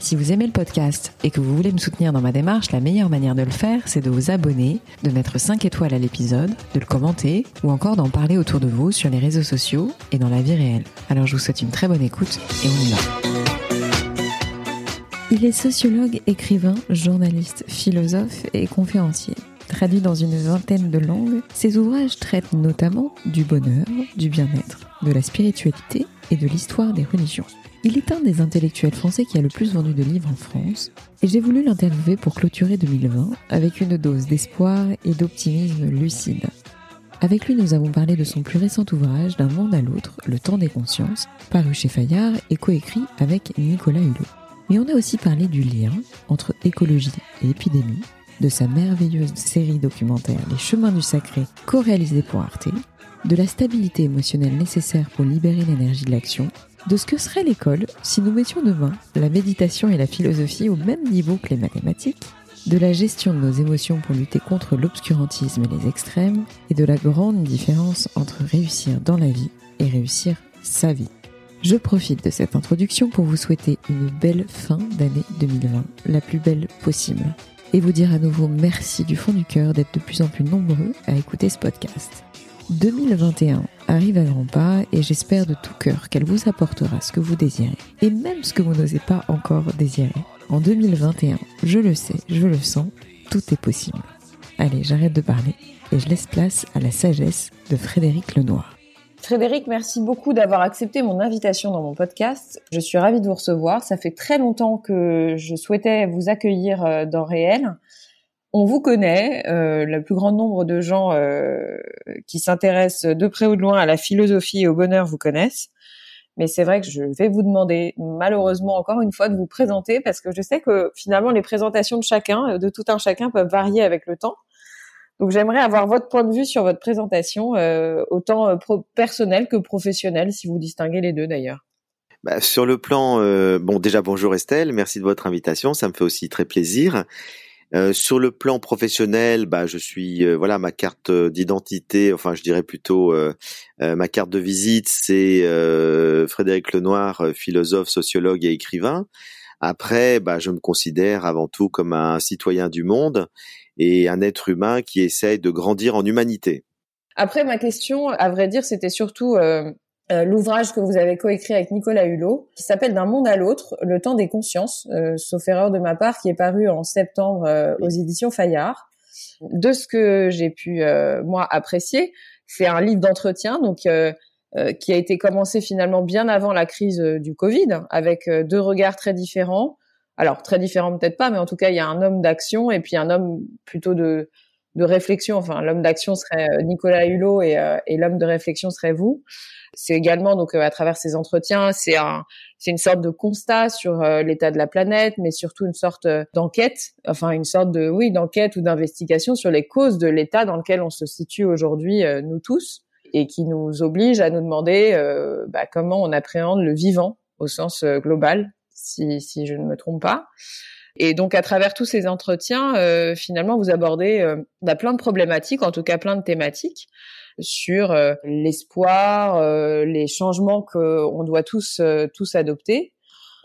Si vous aimez le podcast et que vous voulez me soutenir dans ma démarche, la meilleure manière de le faire, c'est de vous abonner, de mettre 5 étoiles à l'épisode, de le commenter ou encore d'en parler autour de vous sur les réseaux sociaux et dans la vie réelle. Alors je vous souhaite une très bonne écoute et on y va. Il est sociologue, écrivain, journaliste, philosophe et conférencier. Traduit dans une vingtaine de langues, ses ouvrages traitent notamment du bonheur, du bien-être, de la spiritualité et de l'histoire des religions. Il est un des intellectuels français qui a le plus vendu de livres en France, et j'ai voulu l'interviewer pour clôturer 2020 avec une dose d'espoir et d'optimisme lucide. Avec lui, nous avons parlé de son plus récent ouvrage D'un monde à l'autre, Le temps des consciences, paru chez Fayard et coécrit avec Nicolas Hulot. Mais on a aussi parlé du lien entre écologie et épidémie, de sa merveilleuse série documentaire Les chemins du sacré, co-réalisée pour Arte, de la stabilité émotionnelle nécessaire pour libérer l'énergie de l'action de ce que serait l'école si nous mettions demain la méditation et la philosophie au même niveau que les mathématiques, de la gestion de nos émotions pour lutter contre l'obscurantisme et les extrêmes, et de la grande différence entre réussir dans la vie et réussir sa vie. Je profite de cette introduction pour vous souhaiter une belle fin d'année 2020, la plus belle possible, et vous dire à nouveau merci du fond du cœur d'être de plus en plus nombreux à écouter ce podcast. 2021 arrive à grands pas et j'espère de tout cœur qu'elle vous apportera ce que vous désirez et même ce que vous n'osez pas encore désirer. En 2021, je le sais, je le sens, tout est possible. Allez, j'arrête de parler et je laisse place à la sagesse de Frédéric Lenoir. Frédéric, merci beaucoup d'avoir accepté mon invitation dans mon podcast. Je suis ravie de vous recevoir. Ça fait très longtemps que je souhaitais vous accueillir euh, dans Réel on vous connaît, euh, le plus grand nombre de gens euh, qui s'intéressent de près ou de loin à la philosophie et au bonheur vous connaissent. Mais c'est vrai que je vais vous demander, malheureusement encore une fois, de vous présenter parce que je sais que finalement les présentations de chacun, de tout un chacun, peuvent varier avec le temps. Donc j'aimerais avoir votre point de vue sur votre présentation, autant personnel que professionnel, si vous distinguez les deux d'ailleurs. Bah, sur le plan, bon déjà bonjour Estelle, merci de votre invitation, ça me fait aussi très plaisir. Euh, sur le plan professionnel, bah, je suis euh, voilà ma carte d'identité, enfin je dirais plutôt euh, ma carte de visite, c'est Frédéric Lenoir, philosophe, sociologue et écrivain. Après, bah, je me considère avant tout comme un citoyen du monde et un être humain qui essaye de grandir en humanité. Après, ma question, à vrai dire, c'était surtout euh, l'ouvrage que vous avez coécrit avec Nicolas Hulot, qui s'appelle D'un monde à l'autre, le temps des consciences, euh, sauf erreur de ma part, qui est paru en septembre euh, aux éditions Fayard. De ce que j'ai pu moi apprécier, c'est un livre d'entretien, donc qui a été commencé finalement bien avant la crise du Covid, avec deux regards très différents. Alors très différents peut-être pas, mais en tout cas il y a un homme d'action et puis un homme plutôt de de réflexion. Enfin, l'homme d'action serait Nicolas Hulot et, et l'homme de réflexion serait vous. C'est également donc euh, à travers ces entretiens, c'est un c'est une sorte de constat sur euh, l'état de la planète, mais surtout une sorte euh, d'enquête, enfin une sorte de oui d'enquête ou d'investigation sur les causes de l'état dans lequel on se situe aujourd'hui nous tous et qui nous oblige à nous demander bah, comment on appréhende le vivant au sens global, si si je ne me trompe pas. Et donc à travers tous ces entretiens, finalement, vous abordez bah, plein de problématiques, en tout cas plein de thématiques sur euh, l'espoir, euh, les changements qu'on doit tous euh, tous adopter.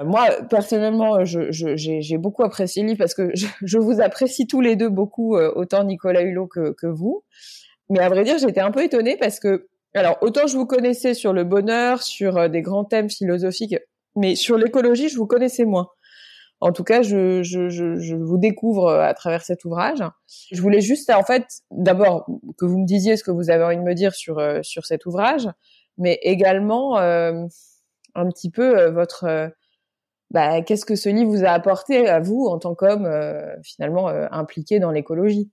Moi, personnellement, j'ai beaucoup apprécié le livre parce que je, vous apprécie tous les deux beaucoup, autant Nicolas Hulot que, que vous. Mais à vrai dire, j'étais un peu étonnée parce que, alors, autant je vous connaissais sur le bonheur, sur des grands thèmes philosophiques, mais sur l'écologie, je vous connaissais moins. En tout cas, je, je, je, vous découvre euh, à travers cet ouvrage. Je voulais juste, en fait, d'abord que vous me disiez ce que vous avez envie de me dire sur euh, sur cet ouvrage, mais également euh, un petit peu votre bah, qu'est-ce que ce livre vous a apporté à vous en tant qu'homme finalement impliqué dans l'écologie?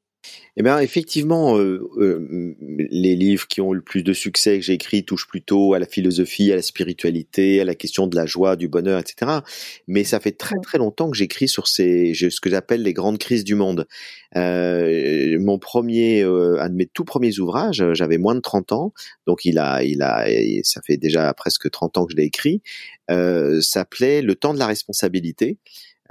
Eh bien, effectivement, euh, euh, les livres qui ont le plus de succès que j'ai écrits touchent plutôt à la philosophie, à la spiritualité, à la question de la joie, du bonheur, etc. Mais ça fait très très longtemps que j'écris sur ces, ce que j'appelle les grandes crises du monde. Euh, mon premier, un de mes tout premiers ouvrages, j'avais moins de 30 ans, donc il a, il a, ça fait déjà presque 30 ans que je l'ai écrit, s'appelait Le temps de la responsabilité.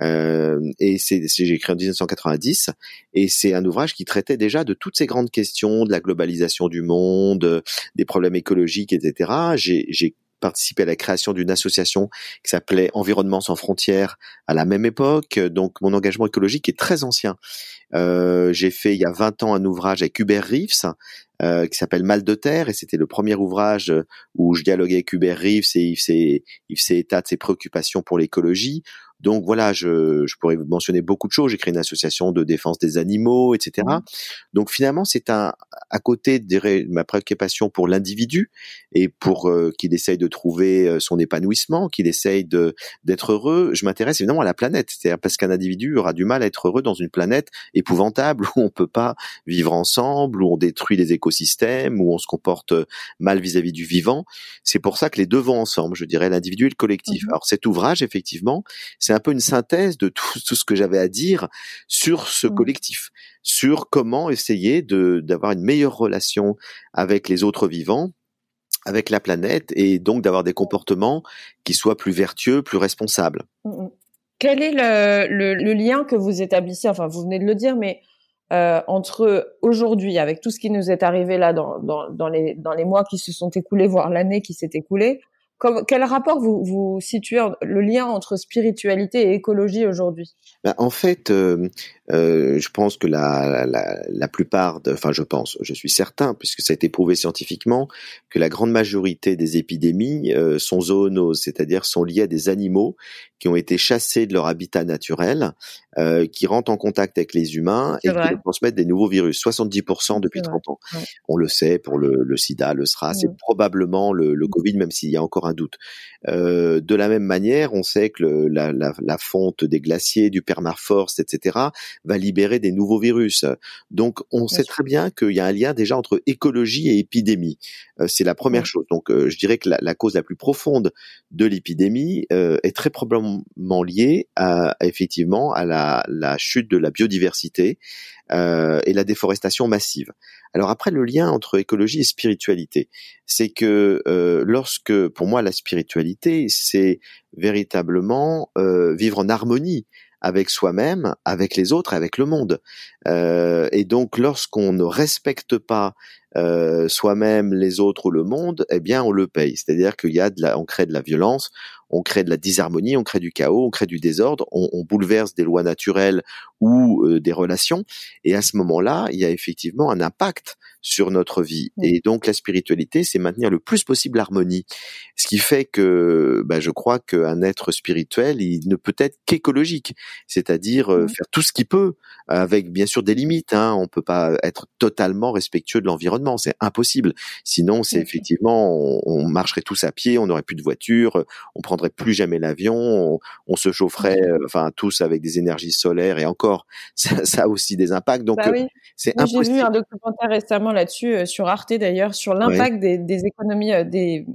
Euh, et c'est, j'ai écrit en 1990, et c'est un ouvrage qui traitait déjà de toutes ces grandes questions, de la globalisation du monde, des problèmes écologiques, etc. J'ai, participé à la création d'une association qui s'appelait Environnement sans frontières à la même époque. Donc mon engagement écologique est très ancien. Euh, j'ai fait il y a 20 ans un ouvrage avec Hubert Reeves euh, qui s'appelle Mal de terre et c'était le premier ouvrage où je dialoguais avec Hubert Reeves et il faisait, il faisait état de ses préoccupations pour l'écologie. Donc voilà, je, je pourrais vous mentionner beaucoup de choses. J'ai créé une association de défense des animaux, etc. Mmh. Donc finalement, c'est un à côté de ma préoccupation pour l'individu et pour euh, qu'il essaye de trouver euh, son épanouissement, qu'il essaye de d'être heureux. Je m'intéresse évidemment à la planète, c'est-à-dire parce qu'un individu aura du mal à être heureux dans une planète épouvantable où on peut pas vivre ensemble, où on détruit les écosystèmes, où on se comporte mal vis-à-vis du vivant. C'est pour ça que les deux vont ensemble, je dirais l'individu et le collectif. Mmh Alors cet ouvrage, effectivement, c'est un peu une synthèse de tout, tout ce que j'avais à dire sur ce mmh. collectif, sur comment essayer de d'avoir une meilleure relation avec les autres vivants, avec la planète, et donc d'avoir des comportements qui soient plus vertueux, plus responsables. Mmh, mmh. Quel est le, le, lien que vous établissez Enfin, vous venez de le dire, mais euh, entre aujourd'hui, avec tout ce qui nous est arrivé là dans, dans, dans, les, dans les mois qui se sont écoulés, voire l'année qui s'est écoulée, quel rapport vous, vous situez le lien entre spiritualité et écologie aujourd'hui? Ben, En fait, euh, euh, je pense que la, la, la plupart, de, enfin je pense, je suis certain, puisque ça a été prouvé scientifiquement, que la grande majorité des épidémies euh, sont zoonoses, c'est-à-dire sont liées à des animaux qui ont été chassés de leur habitat naturel, euh, qui rentrent en contact avec les humains et qui transmettent des nouveaux virus. 70% depuis 30 ans. On le sait pour le, le sida, le SRAS, c'est probablement le, le, Covid, même s'il y a encore un doute. Euh, de la même manière, on sait que le, la, la, la, fonte des glaciers, du permafrost, etc., va libérer des nouveaux virus. Donc, on sait très bien qu'il y a un lien déjà entre écologie et épidémie. Euh, c'est la première chose. Donc, je dirais que la, la, cause la plus profonde de l'épidémie est très probablement liée à, effectivement à la, la chute de la biodiversité euh, et la déforestation massive. Alors après, le lien entre écologie et spiritualité, c'est que euh, lorsque, pour moi, la spiritualité, c'est véritablement euh, vivre en harmonie avec soi-même, avec les autres, avec le monde. Et donc, lorsqu'on ne respecte pas euh, soi-même, les autres ou le monde, eh bien, on le paye. C'est-à-dire qu'il y a de la, on crée de la violence, on crée de la disharmonie, on crée du chaos, on crée du désordre, on, on bouleverse des lois naturelles ou euh, des relations. Et à ce moment-là, il y a effectivement un impact sur notre vie. Et donc la spiritualité, c'est maintenir le plus possible l'harmonie. Ce qui fait que bah, je crois qu'un être spirituel, il ne peut être qu'écologique, c'est-à-dire euh, faire tout ce qu'il peut, avec bien sûr des limites. Hein. On peut pas être totalement respectueux de l'environnement, c'est impossible. Sinon, c'est effectivement, on, marcherait tous à pied, on n'aurait plus de voiture, on prendrait plus jamais l'avion, on, se chaufferait, euh, enfin tous avec des énergies solaires et encore, ça, a aussi des impacts. Donc bah euh, c'est impossible. J'ai vu un documentaire récemment là-dessus euh, sur Arte d'ailleurs sur l'impact des, économies euh, des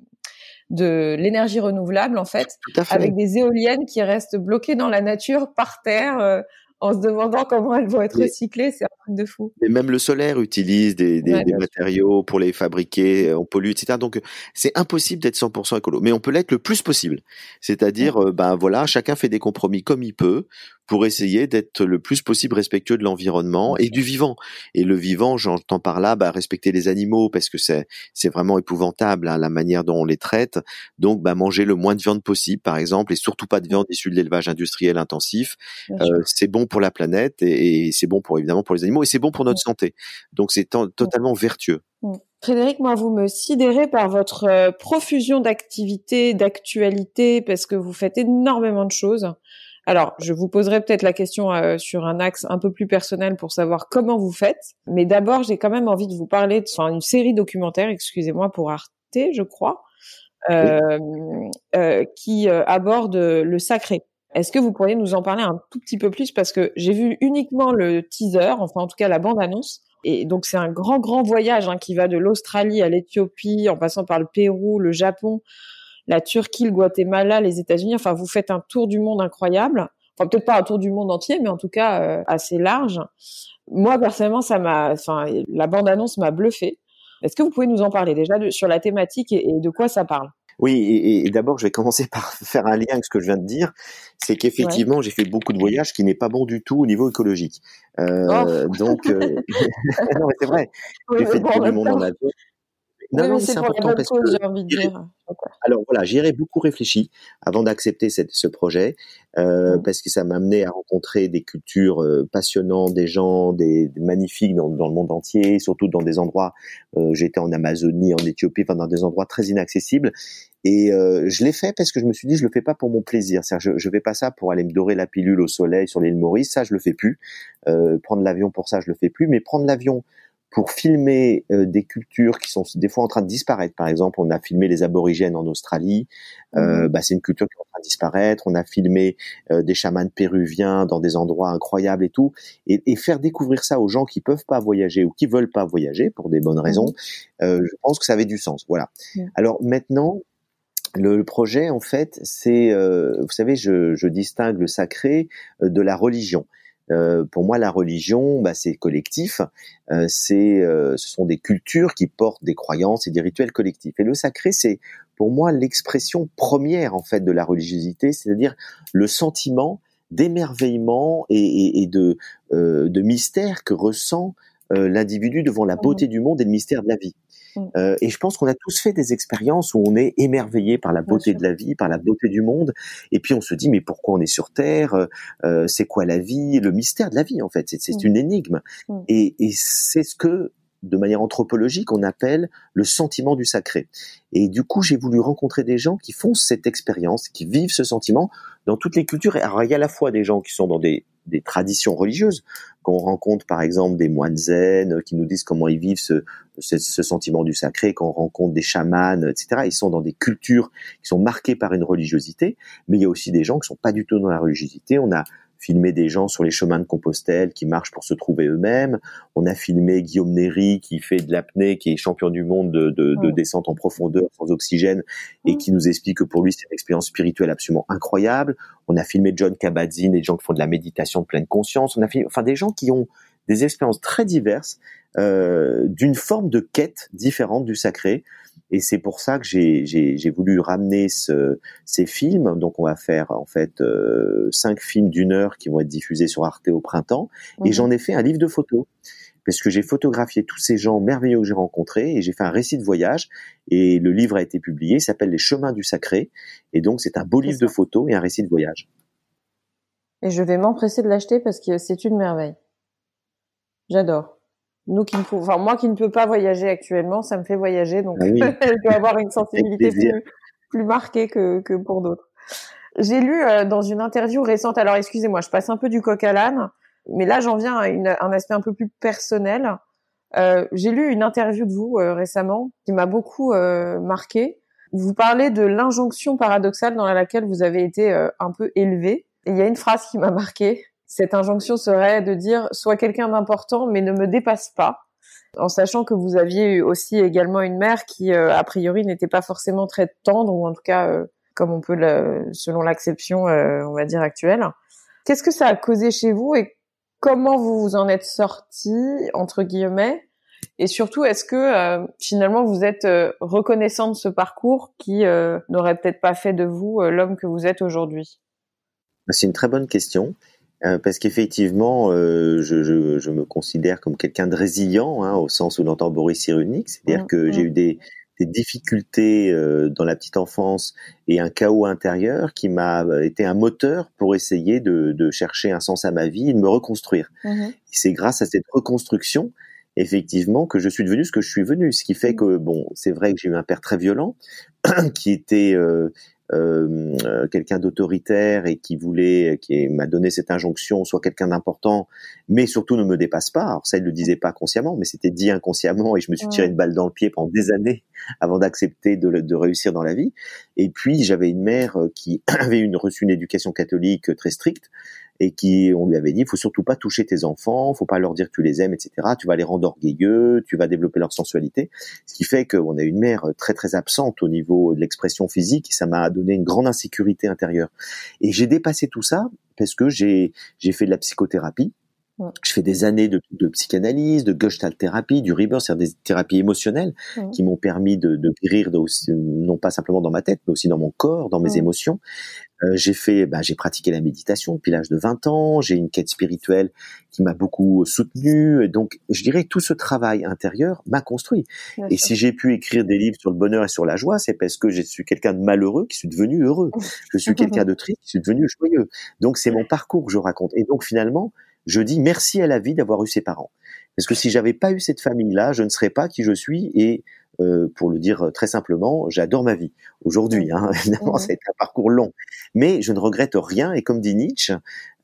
de l'énergie renouvelable en fait, avec des éoliennes qui restent bloquées dans la nature par terre en se demandant comment elles vont être recyclées, c'est un truc de fou. Et même le solaire utilise des, matériaux pour les fabriquer, on pollue, etc. Donc c'est impossible d'être 100% écolo, mais on peut l'être le plus possible. C'est-à-dire, ben voilà, chacun fait des compromis comme il peut pour essayer d'être le plus possible respectueux de l'environnement et du vivant. Et le vivant, j'entends par là, bah, respecter les animaux parce que c'est c'est vraiment épouvantable hein, la manière dont on les traite. Donc, bah, manger le moins de viande possible, par exemple, et surtout pas de viande issue de l'élevage industriel intensif. Euh, c'est bon pour la planète et, c'est bon pour évidemment pour les animaux et c'est bon pour notre santé. Donc, c'est totalement vertueux. Frédéric, moi, vous me sidérez par votre euh, profusion d'activités, d'actualités, parce que vous faites énormément de choses. Alors, je vous poserai peut-être la question euh, sur un axe un peu plus personnel pour savoir comment vous faites. Mais d'abord, j'ai quand même envie de vous parler de enfin, une série documentaire, excusez-moi, pour Arte, je crois, euh, euh, qui aborde le sacré. Est-ce que vous pourriez nous en parler un tout petit peu plus? Parce que j'ai vu uniquement le teaser, enfin en tout cas la bande-annonce. Et donc c'est un grand grand voyage hein, qui va de l'Australie à l'Éthiopie, en passant par le Pérou, le Japon, la Turquie, le Guatemala, les États-Unis. Enfin vous faites un tour du monde incroyable. Enfin peut-être pas un tour du monde entier, mais en tout cas euh, assez large. Moi personnellement, ça m'a, enfin la bande-annonce m'a bluffé. Est-ce que vous pouvez nous en parler déjà sur la thématique et de quoi ça parle? Oui, et, d'abord, je vais commencer par faire un lien avec ce que je viens de dire. C'est qu'effectivement, j'ai fait beaucoup de voyages qui n'est pas bon du tout au niveau écologique. Euh, oh. Donc, euh... non, mais c'est vrai. J'ai fait tout le monde en avion. Non, non, c'est important parce cause, que. Envie de dire. Alors voilà, j'y ai beaucoup réfléchi avant d'accepter ce projet euh, mmh. parce que ça m'a amené à rencontrer des cultures euh, passionnantes, des gens, des, magnifiques dans, dans, le monde entier, surtout dans des endroits. Euh, J'étais en Amazonie, en Éthiopie, enfin dans des endroits très inaccessibles. Et euh, je l'ai fait parce que je me suis dit je le fais pas pour mon plaisir. C'est-à-dire je, je fais pas ça pour aller me dorer la pilule au soleil sur l'île Maurice, ça je le fais plus. Prendre l'avion pour ça je le fais plus, mais prendre l'avion pour filmer euh, des cultures qui sont des fois en train de disparaître. Par exemple, on a filmé les aborigènes en Australie, euh, mhm. bah, c'est une culture qui est en train de disparaître. On a filmé euh, des chamans péruviens dans des endroits incroyables et tout, et, et, faire découvrir ça aux gens qui peuvent pas voyager ou qui veulent pas voyager pour des bonnes raisons. Mhm. Euh, je pense que ça avait du sens. Voilà. Alors maintenant, le, projet, en fait, c'est, vous savez, je, je, distingue le sacré de la religion. Euh, pour moi, la religion, bah, c'est collectif. Euh, c'est, euh, ce sont des cultures qui portent des croyances et des rituels collectifs. Et le sacré, c'est pour moi l'expression première en fait de la religiosité, c'est-à-dire le sentiment d'émerveillement et, et, et de, de mystère que ressent l'individu devant la beauté mmh. du monde et le mystère de la vie. Mm. Euh, et je pense qu'on a tous fait des expériences où on est émerveillé par la beauté de la vie, par la beauté du monde, et puis on se dit mais pourquoi on est sur Terre? Euh, euh C'est quoi la vie? Le mystère de la vie en fait, c'est mm. une énigme. Mm. Et, et c'est ce que de manière anthropologique, on appelle le sentiment du sacré. Et du coup, j'ai voulu rencontrer des gens qui font cette expérience, qui vivent ce sentiment dans toutes les cultures. Alors, il y a à la fois des gens qui sont dans des, des traditions religieuses, qu'on rencontre par exemple des moines zen qui nous disent comment ils vivent ce, ce, ce sentiment du sacré, qu'on rencontre des chamans, etc. Ils sont dans des cultures qui sont marquées par une religiosité, mais il y a aussi des gens qui sont pas du tout dans la religiosité. On a filmé des gens sur les chemins de Compostelle qui marchent pour se trouver eux-mêmes. On a filmé Guillaume Néry qui fait de l'apnée, qui est champion du monde de, de, de, descente en profondeur sans oxygène et qui nous explique que pour lui c'est une expérience spirituelle absolument incroyable. On a filmé John Kabat-Zinn, des gens qui font de la méditation de pleine conscience. On a filmé, enfin des gens qui ont des expériences très diverses euh, d'une forme de quête différente du sacré. Et c'est pour ça que j'ai voulu ramener ce, ces films. Donc on va faire en fait euh, cinq films d'une heure qui vont être diffusés sur Arte au printemps. Et j'en ai fait un livre de photos parce que j'ai photographié tous ces gens merveilleux que j'ai rencontrés et j'ai fait un récit de voyage et le livre a été publié, il s'appelle Les chemins du sacré et donc c'est un beau livre de photos et un récit de voyage. Et je vais m'empresser de l'acheter parce que c'est une merveille. J'adore. Nous qui ne enfin moi qui ne peux pas voyager actuellement, ça me fait voyager, donc ah je dois avoir une sensibilité plus, plus marquée que, que pour d'autres. J'ai lu euh, dans une interview récente, alors excusez-moi, je passe un peu du coq à l'âne, mais là j'en viens à une, un aspect un peu plus personnel. Euh, J'ai lu une interview de vous euh, récemment qui m'a beaucoup euh, marqué. Vous parlez de l'injonction paradoxale dans laquelle vous avez été euh, un peu élevé. Et il y a une phrase qui m'a marqué cette injonction serait de dire sois quelqu'un d'important mais ne me dépasse pas en sachant que vous aviez aussi également une mère qui euh, a priori n'était pas forcément très tendre ou en tout cas euh, comme on peut le, selon l'acception euh, on va dire actuelle. Qu'est-ce que ça a causé chez vous et comment vous vous en êtes sorti entre guillemets? Et surtout est-ce que finalement vous êtes reconnaissant de ce parcours qui n'aurait peut-être pas fait de vous l'homme que vous êtes aujourd'hui? C'est une très bonne question. Euh, parce qu'effectivement, euh, je, je, je, me considère comme quelqu'un de résilient, hein, au sens où l'entend Boris Cyrulnik, c'est-à-dire mmh, que j'ai mmh. eu des, des difficultés euh, dans la petite enfance et un chaos intérieur qui m'a été un moteur pour essayer de, de, chercher un sens à ma vie et de me reconstruire. Mmh c'est grâce à cette reconstruction effectivement que je suis devenu ce que je suis venu ce qui fait que bon c'est vrai que j'ai eu un père très violent qui était euh, euh, quelqu'un d'autoritaire et qui voulait, qui m'a donné cette injonction, soit quelqu'un d'important, mais surtout ne me dépasse pas. Alors ça, il le disait pas consciemment, mais c'était dit inconsciemment et je me suis tiré une balle dans le pied pendant des années avant d'accepter de, de, réussir dans la vie. Et puis j'avais une mère qui avait une, reçu une éducation catholique très stricte et qui on lui avait dit il faut surtout pas toucher tes enfants, faut pas leur dire que tu les aimes, etc. Tu vas les rendre orgueilleux, tu vas développer leur sensualité, ce qui fait qu'on a une mère très très absente au niveau de l'expression physique et ça m'a donné une grande insécurité intérieure. Et j'ai dépassé tout ça parce que j'ai j'ai fait de la psychothérapie. Je fais des années de, de psychanalyse, de gestalt thérapie, du rebirth, c'est-à-dire des thérapies émotionnelles qui m'ont permis de, de guérir, de aussi, non pas simplement dans ma tête, mais aussi dans mon corps, dans mes émotions. Euh, j'ai fait, bah, j'ai pratiqué la méditation depuis l'âge de 20 ans. J'ai une quête spirituelle qui m'a beaucoup soutenu. Et donc, je dirais tout ce travail intérieur m'a construit. et si j'ai pu écrire des livres sur le bonheur et sur la joie, c'est parce que je suis quelqu'un de malheureux qui suis devenu heureux. Je suis quelqu'un de triste qui suis devenu joyeux. Donc, c'est mon parcours que je raconte. Et donc, finalement, je dis merci à la vie d'avoir eu ses parents. Parce que si j'avais pas eu cette famille-là, je ne serais pas qui je suis et euh, pour le dire très simplement, j'adore ma vie aujourd'hui. Hein, évidemment, ça a été un parcours long, mais je ne regrette rien. Et comme dit Nietzsche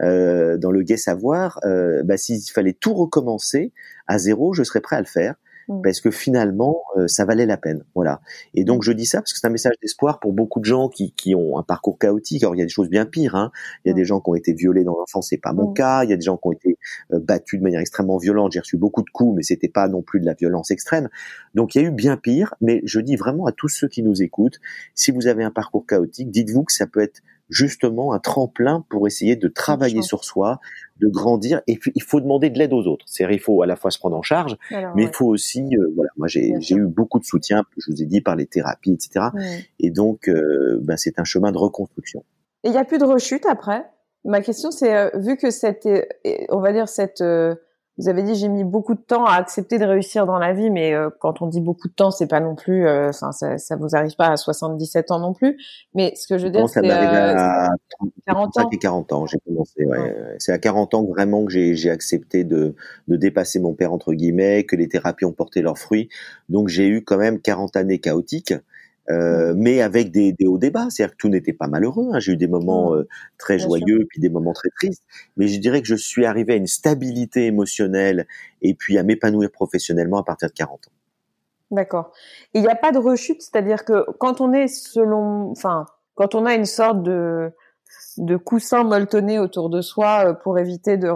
euh, dans Le Gai Savoir, euh, bah, s'il fallait tout recommencer à zéro, je serais prêt à le faire. Mm. parce que finalement euh, ça valait la peine voilà et donc mm. je dis ça parce que c'est un message d'espoir pour beaucoup de gens qui, qui ont un parcours chaotique alors il y a des choses bien pires hein. il y a des mm. gens qui ont été violés dans l'enfance c'est pas mon cas il y a des gens qui ont été euh, battus de manière extrêmement violente j'ai reçu beaucoup de coups mais c'était pas non plus de la violence extrême donc il y a eu bien pire mais je dis vraiment à tous ceux qui nous écoutent si vous avez un parcours chaotique dites-vous que ça peut être justement un tremplin pour essayer de travailler sur soi, de grandir. Et puis, il faut demander de l'aide aux autres. C'est-à-dire, il faut à la fois se prendre en charge, mais il faut aussi, euh, voilà, moi j'ai eu beaucoup de soutien, je vous ai dit, par les thérapies, etc. Et donc, euh, ben, c'est un chemin de reconstruction. Et il n'y a plus de rechute après? Ma question, c'est, euh, vu que cette, on va dire, cette vous avez dit j'ai mis beaucoup de temps à accepter de réussir dans la vie, mais euh, quand on dit beaucoup de temps, c'est pas non plus, euh, enfin ça, ça vous arrive pas à 77 ans non plus. Mais ce que je veux dire, c'est euh, à 40 ans. 40 ans, j'ai commencé. Ouais. C'est à 40 ans vraiment que j'ai accepté de, de dépasser mon père entre guillemets, que les thérapies ont porté leurs fruits. Donc j'ai eu quand même 40 années chaotiques. Euh, mais avec des, des hauts débats. C'est-à-dire que tout n'était pas malheureux. Hein. J'ai eu des moments euh, très joyeux, puis des moments très tristes. Mais je dirais que je suis arrivé à une stabilité émotionnelle et puis à m'épanouir professionnellement à partir de 40 ans. D'accord. Il n'y a pas de rechute, c'est-à-dire que quand on est selon, enfin, quand on a une sorte de de coussin molletonné autour de soi euh, pour éviter de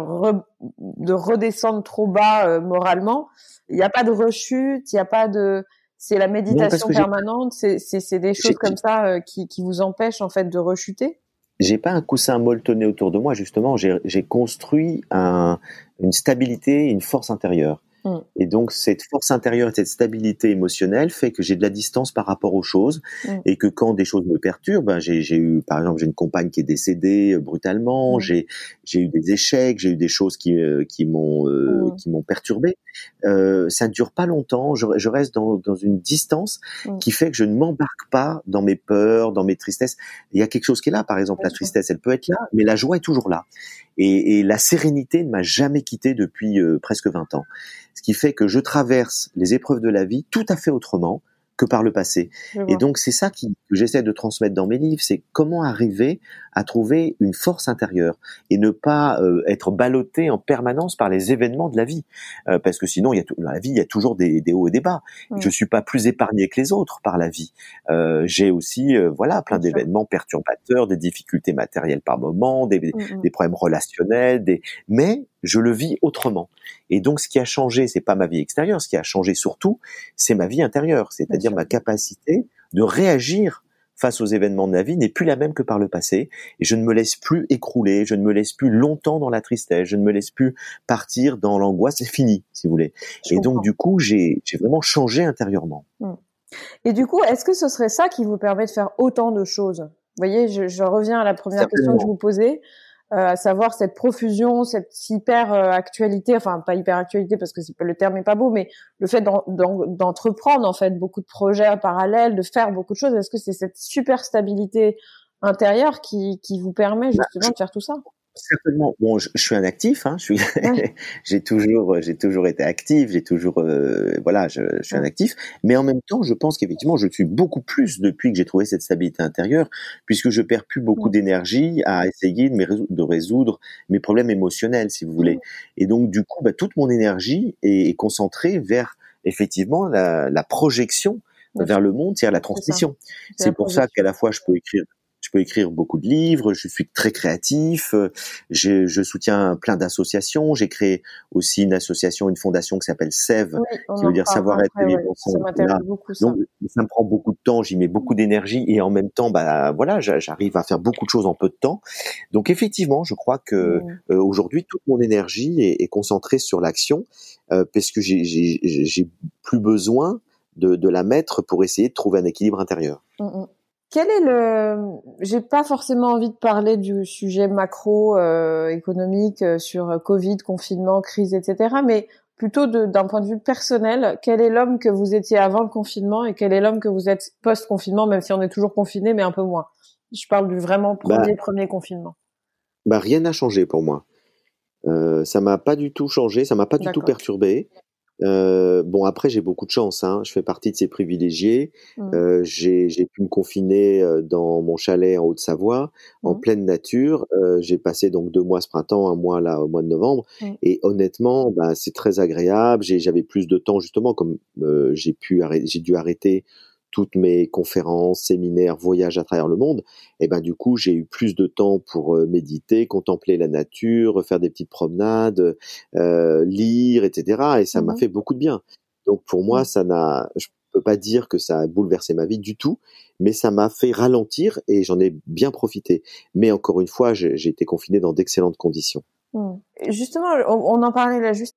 de redescendre trop bas moralement, il n'y a pas de rechute, il n'y a pas de c'est la méditation permanente, c'est des choses comme ça euh, qui, qui vous empêchent en fait de rechuter? J'ai pas un coussin molletonné autour de moi justement. J'ai construit un, une stabilité une force intérieure Mm. Et donc cette force intérieure et cette stabilité émotionnelle fait que j'ai de la distance par rapport aux choses mm. et que quand des choses me perturbent, ben j'ai eu par exemple j'ai une compagne qui est décédée euh, brutalement, mm. j'ai j'ai eu des échecs, j'ai eu des choses qui euh, qui m'ont euh, qui m'ont perturbé. Euh, ça ne dure pas longtemps, je, je reste dans, dans une distance qui fait que je ne m'embarque pas dans mes peurs, dans mes tristesses. Il y a quelque chose qui est là, par exemple la tristesse, elle peut être là, mais la joie est toujours là. Et, et la sérénité ne m'a jamais quitté depuis presque 20 ans. Ce qui fait que je traverse les épreuves de la vie tout à fait autrement que par le passé. Et donc c'est ça qui, que j'essaie de transmettre dans mes livres, c'est comment arriver à trouver une force intérieure et ne pas euh, être ballotté en permanence par les événements de la vie, euh, parce que sinon il y a dans la vie il y a toujours des, des hauts et des bas. Je suis pas plus épargné que les autres par la vie. Euh, j'ai aussi voilà plein d'événements perturbateurs, des difficultés matérielles par moment, des, mm, mm. des problèmes relationnels, des mais je le vis autrement. Et donc, ce qui a changé, c'est pas ma vie extérieure. Ce qui a changé surtout, c'est ma vie intérieure, c'est-à-dire ma capacité de réagir face aux événements de la vie n'est plus la même que par le passé. Et je ne me laisse plus écrouler, je ne me laisse plus longtemps dans la tristesse, je ne me laisse plus partir dans l'angoisse. C'est fini, si vous voulez. et donc, du coup, j'ai vraiment changé intérieurement. Mmh. Et du coup, est-ce que ce serait ça qui vous permet de faire autant de choses? Vous voyez, je, je reviens à la première question que je vous posais. Euh, à savoir cette profusion, cette hyper euh, actualité, enfin pas hyper actualité parce que le terme est pas beau, mais le fait d'entreprendre en fait beaucoup de projets parallèles, de faire beaucoup de choses. Est-ce que c'est cette super stabilité intérieure qui, qui vous permet bah, justement de faire tout ça? Certainement. Bon, je, suis un actif. Hein, je suis, j'ai toujours, j'ai toujours été actif. J'ai toujours, euh, voilà, je, je, suis un actif. Mais en même temps, je pense qu'effectivement, je suis beaucoup plus depuis que j'ai trouvé cette stabilité intérieure, puisque je perds plus beaucoup d'énergie à essayer de, résoudre, de résoudre mes problèmes émotionnels, si vous voulez. Et donc, du coup, bah, toute mon énergie est, est concentrée vers effectivement la, la projection vers le monde, c'est-à-dire la transmission. C'est pour ça qu'à la fois je peux écrire je peux écrire beaucoup de livres, je suis très créatif, euh, je, je soutiens plein d'associations, j'ai créé aussi une association, une fondation qui s'appelle SEV, qui veut dire savoir-être et vivre ensemble. Ça. Donc ça me prend beaucoup de temps, j'y mets beaucoup d'énergie et en même temps, bah voilà, j'arrive à faire beaucoup de choses en peu de temps. Donc effectivement, je crois que euh, aujourd'hui toute mon énergie est, est concentrée sur l'action, euh, parce que j'ai plus besoin de, de, la mettre pour essayer de trouver un équilibre intérieur. Mmh, mmh. Quel est le J'ai pas forcément envie de parler du sujet macro euh, économique euh, sur Covid, confinement, crise, etc. Mais plutôt d'un point de vue personnel, quel est l'homme que vous étiez avant le confinement et quel est l'homme que vous êtes post-confinement, même si on est toujours confiné, mais un peu moins? Je parle du vraiment bah premier premier confinement. Bah rien n'a changé pour moi. Euh, ça m'a pas du tout changé, ça m'a pas du tout perturbé. Euh, bon, après, j'ai beaucoup de chance. Hein. Je fais partie de ces privilégiés. Mmh. Euh, j'ai pu me confiner euh, dans mon chalet en Haute-Savoie, en mmh. pleine nature. Euh, j'ai passé donc deux mois ce printemps, un mois là au mois de novembre. Mmh. Et honnêtement, bah, c'est très agréable. J'avais plus de temps justement, comme euh, j'ai pu, j'ai dû arrêter toutes mes conférences, séminaires, voyages à travers le monde, et ben du coup j'ai eu plus de temps pour euh, méditer, contempler la nature, faire des petites promenades, euh, lire, etc. Et ça m'a mmh fait beaucoup de bien. Donc pour moi, mmh. ça n'a, je peux pas dire que ça a bouleversé ma vie du tout, mais ça m'a fait ralentir et j'en ai bien profité. Mais encore une fois, j'ai été confiné dans d'excellentes conditions. Mmh. Justement, on, on en parlait là juste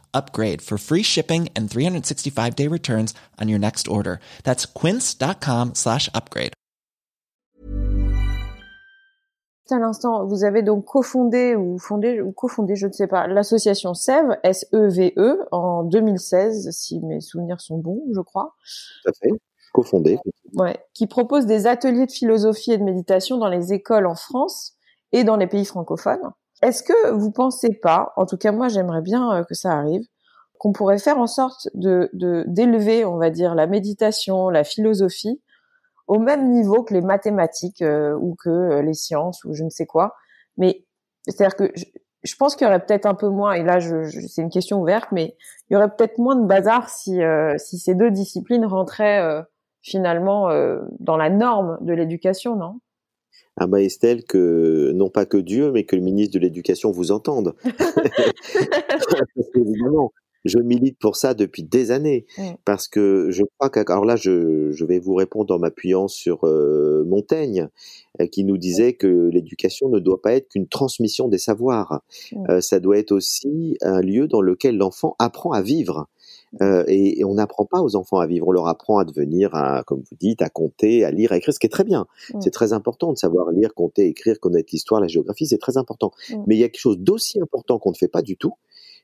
upgrade for free shipping and 365 day returns on your next order. That's quince.com slash upgrade. À l'instant, vous avez donc cofondé ou fondé ou cofondé, je ne sais pas, l'association SEV, S-E-V-E, e, en 2016, si mes souvenirs sont bons, je crois. Tout à fait. Cofondé. Ouais. Qui propose des ateliers de philosophie et de méditation dans les écoles en France et dans les pays francophones. Est-ce que vous pensez pas, en tout cas moi j'aimerais bien euh, que ça arrive, qu'on pourrait faire en sorte de d'élever, on va dire, la méditation, la philosophie au même niveau que les mathématiques euh, ou que euh, les sciences ou je ne sais quoi. Mais c'est-à-dire que je, pense qu'il y aurait peut-être un peu moins, et là je, c'est une question ouverte, mais il y aurait peut-être moins de bazar si si ces deux disciplines rentraient finalement dans la norme de l'éducation, non? Bah Estelle, que non pas que Dieu, mais que le ministre de l'Éducation vous entende. évidemment, je milite pour ça depuis des années, mm. parce que je crois que, alors là, je, je vais vous répondre en m'appuyant sur euh, Montaigne, euh, qui nous disait que l'éducation ne doit pas être qu'une transmission des savoirs, mm. euh, ça doit être aussi un lieu dans lequel l'enfant apprend à vivre. Euh, et, on n'apprend pas aux enfants à vivre, on leur apprend à devenir, à, comme vous dites, à compter, à lire, à écrire, ce qui est très bien. Mm. C'est très important de savoir lire, compter, écrire, connaître l'histoire, la géographie, c'est très important. Mm. Mais il y a quelque chose d'aussi important qu'on ne fait pas du tout,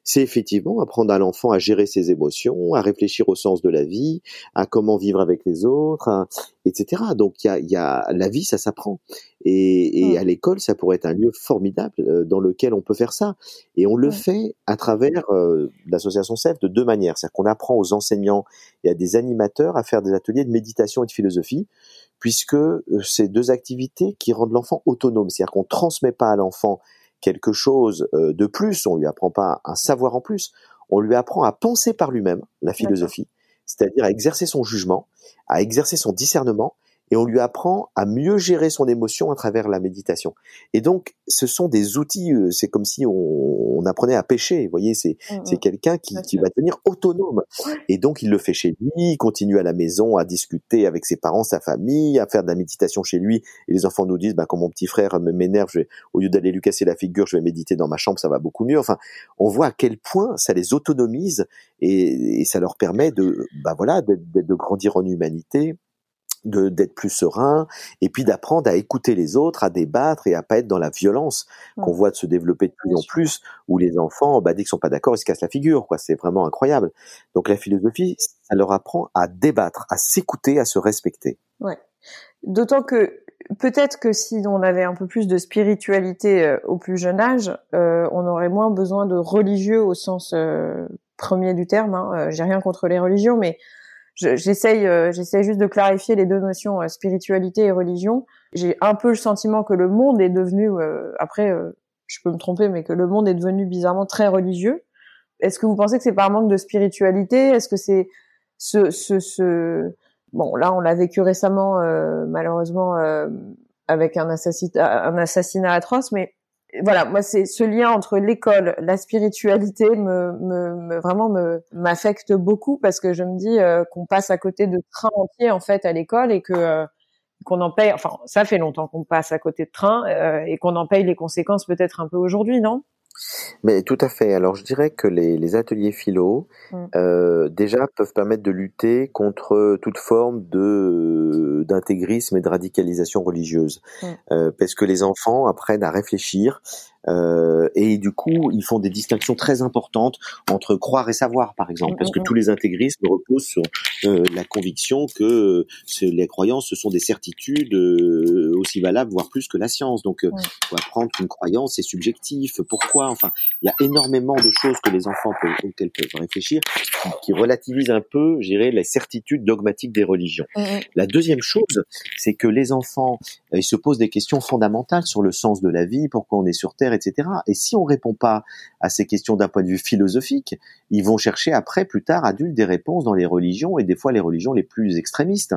c'est effectivement apprendre à l'enfant à gérer ses émotions, à réfléchir au sens de la vie, à comment vivre avec les autres, etc. Donc il y a, y a, la vie, ça s'apprend. Et, et mmh. à l'école, ça pourrait être un lieu formidable euh, dans lequel on peut faire ça. Et on le fait à travers euh, l'association CEF de deux manières. C'est-à-dire qu'on apprend aux enseignants et à des animateurs à faire des ateliers de méditation et de philosophie puisque euh, c'est deux activités qui rendent l'enfant autonome. C'est-à-dire qu'on transmet pas à l'enfant quelque chose euh, de plus, on lui apprend pas un savoir en plus, on lui apprend à penser par lui-même la philosophie, c'est-à-dire à exercer son jugement, à exercer son discernement et on lui apprend à mieux gérer son émotion à travers la méditation. Et donc, ce sont des outils, euh, c'est comme si on, apprenait à pêcher, vous voyez, c'est mmh, mmh. quelqu'un qui, qui va devenir autonome. Et donc, il le fait chez lui, il continue à la maison à discuter avec ses parents, sa famille, à faire de la méditation chez lui. Et les enfants nous disent, bah, quand mon petit frère m'énerve, au lieu d'aller lui casser la figure, je vais méditer dans ma chambre, ça va beaucoup mieux. Enfin, on voit à quel point ça les autonomise et, et ça leur permet de, bah voilà, de, de grandir en humanité, d'être plus serein et puis d'apprendre à écouter les autres, à débattre et à pas être dans la violence qu'on voit de se développer de plus en plus où les enfants bah dès qu'ils sont pas d'accord, ils se cassent la figure quoi, c'est vraiment incroyable. Donc la philosophie, ça leur apprend à débattre, à s'écouter, à se respecter. Ouais. D'autant que peut-être que si on avait un peu plus de spiritualité euh, au plus jeune âge, euh, on aurait moins besoin de religieux au sens euh, premier du terme. Hein. J'ai rien contre les religions, mais j'essaye euh, j'essaye juste de clarifier les deux notions euh, spiritualité et religion. J'ai un peu le sentiment que le monde est devenu euh, après je peux me tromper mais que le monde est devenu bizarrement très religieux. Est-ce que vous pensez que c'est par manque de spiritualité? Est-ce que c'est ce, ce, ce bon là on l'a vécu récemment malheureusement avec un assassinat un assassinat atroce mais voilà, moi c'est ce lien entre l'école, la spiritualité me, me, vraiment me m'affecte beaucoup parce que je me dis euh, qu'on passe à côté de trains entiers en fait à l'école et que euh, qu'on en paye. Enfin, ça fait longtemps qu'on passe à côté de trains euh, et qu'on en paye les conséquences peut-être un peu aujourd'hui, non? Mais tout à fait. Alors je dirais que les, les ateliers philo mm. euh, déjà peuvent permettre de lutter contre toute forme de d'intégrisme et de radicalisation religieuse, mm. euh, parce que les enfants apprennent à réfléchir euh, et du coup, ils font des distinctions très importantes entre croire et savoir, par exemple, parce que tous les intégrismes reposent sur la conviction que les croyances, ce sont des certitudes aussi valables, voire plus que la science. Donc, euh, faut apprendre qu'une croyance c'est subjectif. Pourquoi Enfin, il y a énormément de choses que les enfants peuvent, auxquelles peuvent réfléchir, qui, relativisent un peu, je dirais, les certitudes dogmatiques des religions. La deuxième chose, c'est que les enfants, ils se posent des questions fondamentales sur le sens de la vie, pourquoi on est sur Terre, etc. Et si on répond pas à ces questions d'un point de vue philosophique, ils vont chercher après, plus tard, adultes, des réponses dans les religions et des fois les religions les plus extrémistes.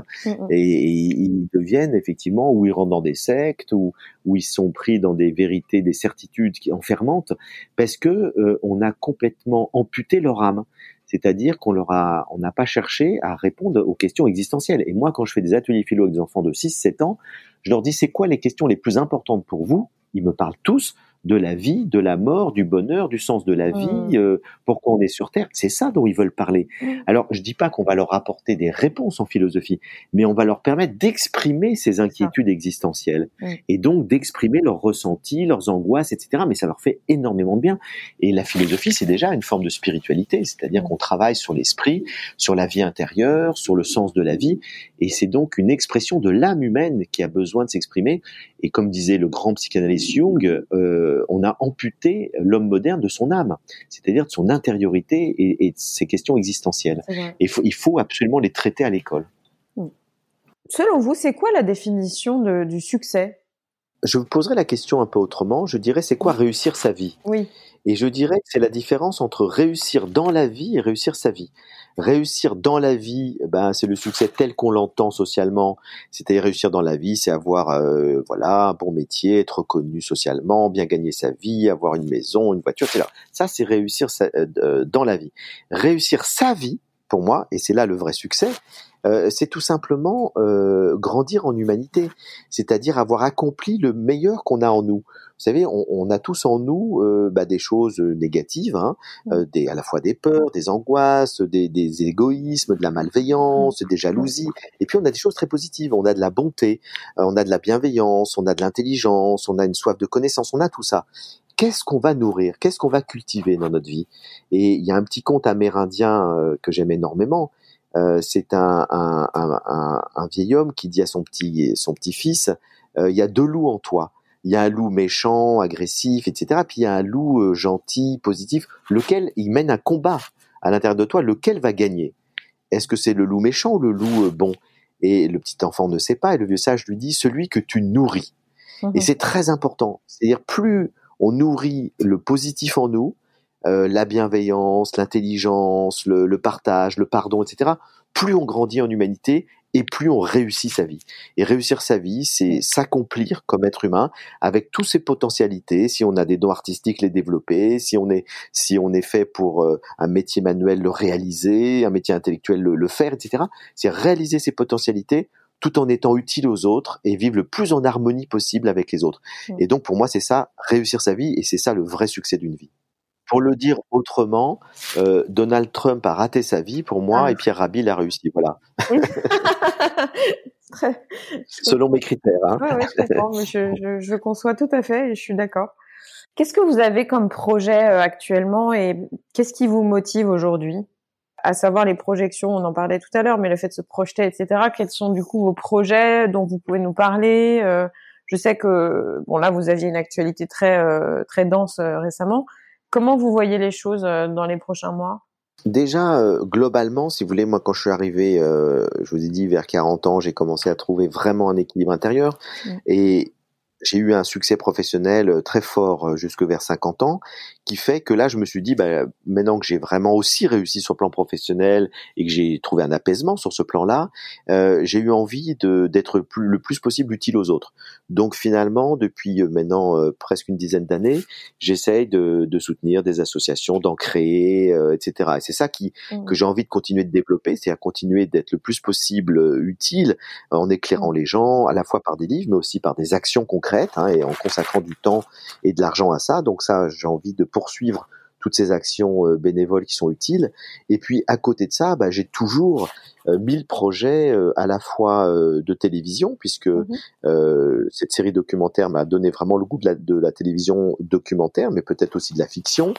Et, ils deviennent effectivement où ils rentrent dans des sectes ou où ils sont pris dans des vérités, des certitudes qui enfermantes, parce que euh, on a complètement amputé leur âme. C'est-à-dire qu'on leur a, on n'a pas cherché à répondre aux questions existentielles. Et moi, quand je fais des ateliers philo avec des enfants de 6, 7 ans, je leur dis, c'est quoi les questions les plus importantes pour vous? Ils me parlent tous de la vie, de la mort, du bonheur, du sens de la vie, mmh. euh, pourquoi on est sur Terre. C'est ça dont ils veulent parler. Mmh. Alors, je dis pas qu'on va leur apporter des réponses en philosophie, mais on va leur permettre d'exprimer ces inquiétudes existentielles mmh. et donc d'exprimer leurs ressentis, leurs angoisses, etc. Mais ça leur fait énormément de bien. Et la philosophie, c'est déjà une forme de spiritualité, c'est-à-dire qu'on travaille sur l'esprit, sur la vie intérieure, sur le sens de la vie, et c'est donc une expression de l'âme humaine qui a besoin de s'exprimer. Et comme disait le grand psychanalyste Jung, euh, euh, on a amputé l'homme moderne de son âme, c'est-à-dire de son intériorité et, de ses questions existentielles. Et il faut absolument les traiter à l'école. Hmm. Selon vous, c'est quoi la définition du succès? Je vous poserai la question un peu autrement. Je dirais, c'est quoi réussir sa vie? Oui. Et je dirais que c'est la différence entre réussir dans la vie et réussir sa vie. Réussir dans la vie, ben c'est le succès tel qu'on l'entend socialement. C'est-à-dire réussir dans la vie, c'est avoir euh, voilà un bon métier, être reconnu socialement, bien gagner sa vie, avoir une maison, une voiture, etc. Ça, c'est réussir euh, euh, dans la vie. Réussir sa vie, pour moi, et c'est là le vrai succès, euh, c'est tout simplement euh, grandir en humanité, c'est-à-dire avoir accompli le meilleur qu'on a en nous. Vous savez, on, a tous en nous euh, bah, des choses négatives, hein, mmh. des, à la fois des peurs, des angoisses, des, des, égoïsmes, de la malveillance, des jalousies, et puis on a des choses très positives. On a de la bonté, on a de la bienveillance, on a de l'intelligence, on a une soif de connaissance, on a tout ça qu'est-ce qu'on va nourrir, qu'est-ce qu'on va cultiver dans notre vie? Et il y a un petit conte amérindien que j'aime énormément, euh, c'est un, un, un, un, vieil homme qui dit à son petit son petit fils euh, il y a deux loups en toi. Il y a un loup méchant agressif etc puis il y a un loup euh, gentil positif. Lequel il mène un combat à l'intérieur de toi? Lequel va gagner? Est-ce que c'est le loup méchant ou le loup bon? Et le petit enfant ne sait pas et le vieux sage lui dit celui que tu nourris mmh et c'est très important. C'est-à-dire plus on nourrit le positif en nous euh, la bienveillance, l'intelligence, le, partage, le pardon, etc., plus on grandit en humanité et plus on réussit sa vie. Et réussir sa vie, c'est s'accomplir comme être humain avec toutes ses potentialités. Si on a des dons artistiques, les développer. Si on est, si on est fait pour euh, un métier manuel, le réaliser. Un métier intellectuel, le, le faire, etc. C'est réaliser ses potentialités tout en étant utile aux autres et vivre le plus en harmonie possible avec les autres. Mm. Et donc pour moi, c'est ça, réussir sa vie, et c'est ça le vrai succès d'une vie. Pour le dire autrement, euh, Donald Trump a raté sa vie pour moi Ah. et Pierre Rabhi l'a réussi. Voilà, Très- selon mes critères. Hein. Ouais, ouais, je comprends, mais je, je, je conçois tout à fait et je suis d'accord. Qu'est-ce que vous avez comme projet euh, actuellement et qu'est-ce qui vous motive aujourd'hui? À savoir les projections, on en parlait tout à l'heure, mais le fait de se projeter, etc. Quels sont du coup vos projets dont vous pouvez nous parler Euh, Je sais que bon là, vous aviez une actualité très euh, très dense euh, récemment. Comment vous voyez les choses dans les prochains mois? Déjà, globalement, si vous voulez, moi, quand je suis arrivé, je vous ai dit, vers 40 ans, j'ai commencé à trouver vraiment un équilibre intérieur. Et j'ai eu un succès professionnel euh, très fort euh, jusque vers 50 ans, qui fait que là, je me suis dit, bah, maintenant que j'ai vraiment aussi réussi sur le plan professionnel et que j'ai trouvé un apaisement sur ce plan-là, euh, j'ai eu envie d'être plus- le plus possible utile aux autres. Donc finalement, depuis euh, maintenant euh, presque une dizaine d'années, j'essaye de, de soutenir des associations, d'en créer, euh, etc. Et c'est ça qui Mm. que j'ai envie de continuer de développer, c'est à continuer d'être le plus possible utile en éclairant les gens, à la fois par des livres, mais aussi par des actions concrètes, hein, et en consacrant du temps et de l'argent à ça. Donc ça, j'ai envie de poursuivre toutes ces actions euh, bénévoles qui sont utiles. Et puis à côté de ça, bah, j'ai toujours euh, mille projets euh, à la fois euh, de télévision, puisque Mhm. euh, cette série documentaire m'a donné vraiment le goût de la, de la télévision documentaire, mais peut-être aussi de la fiction,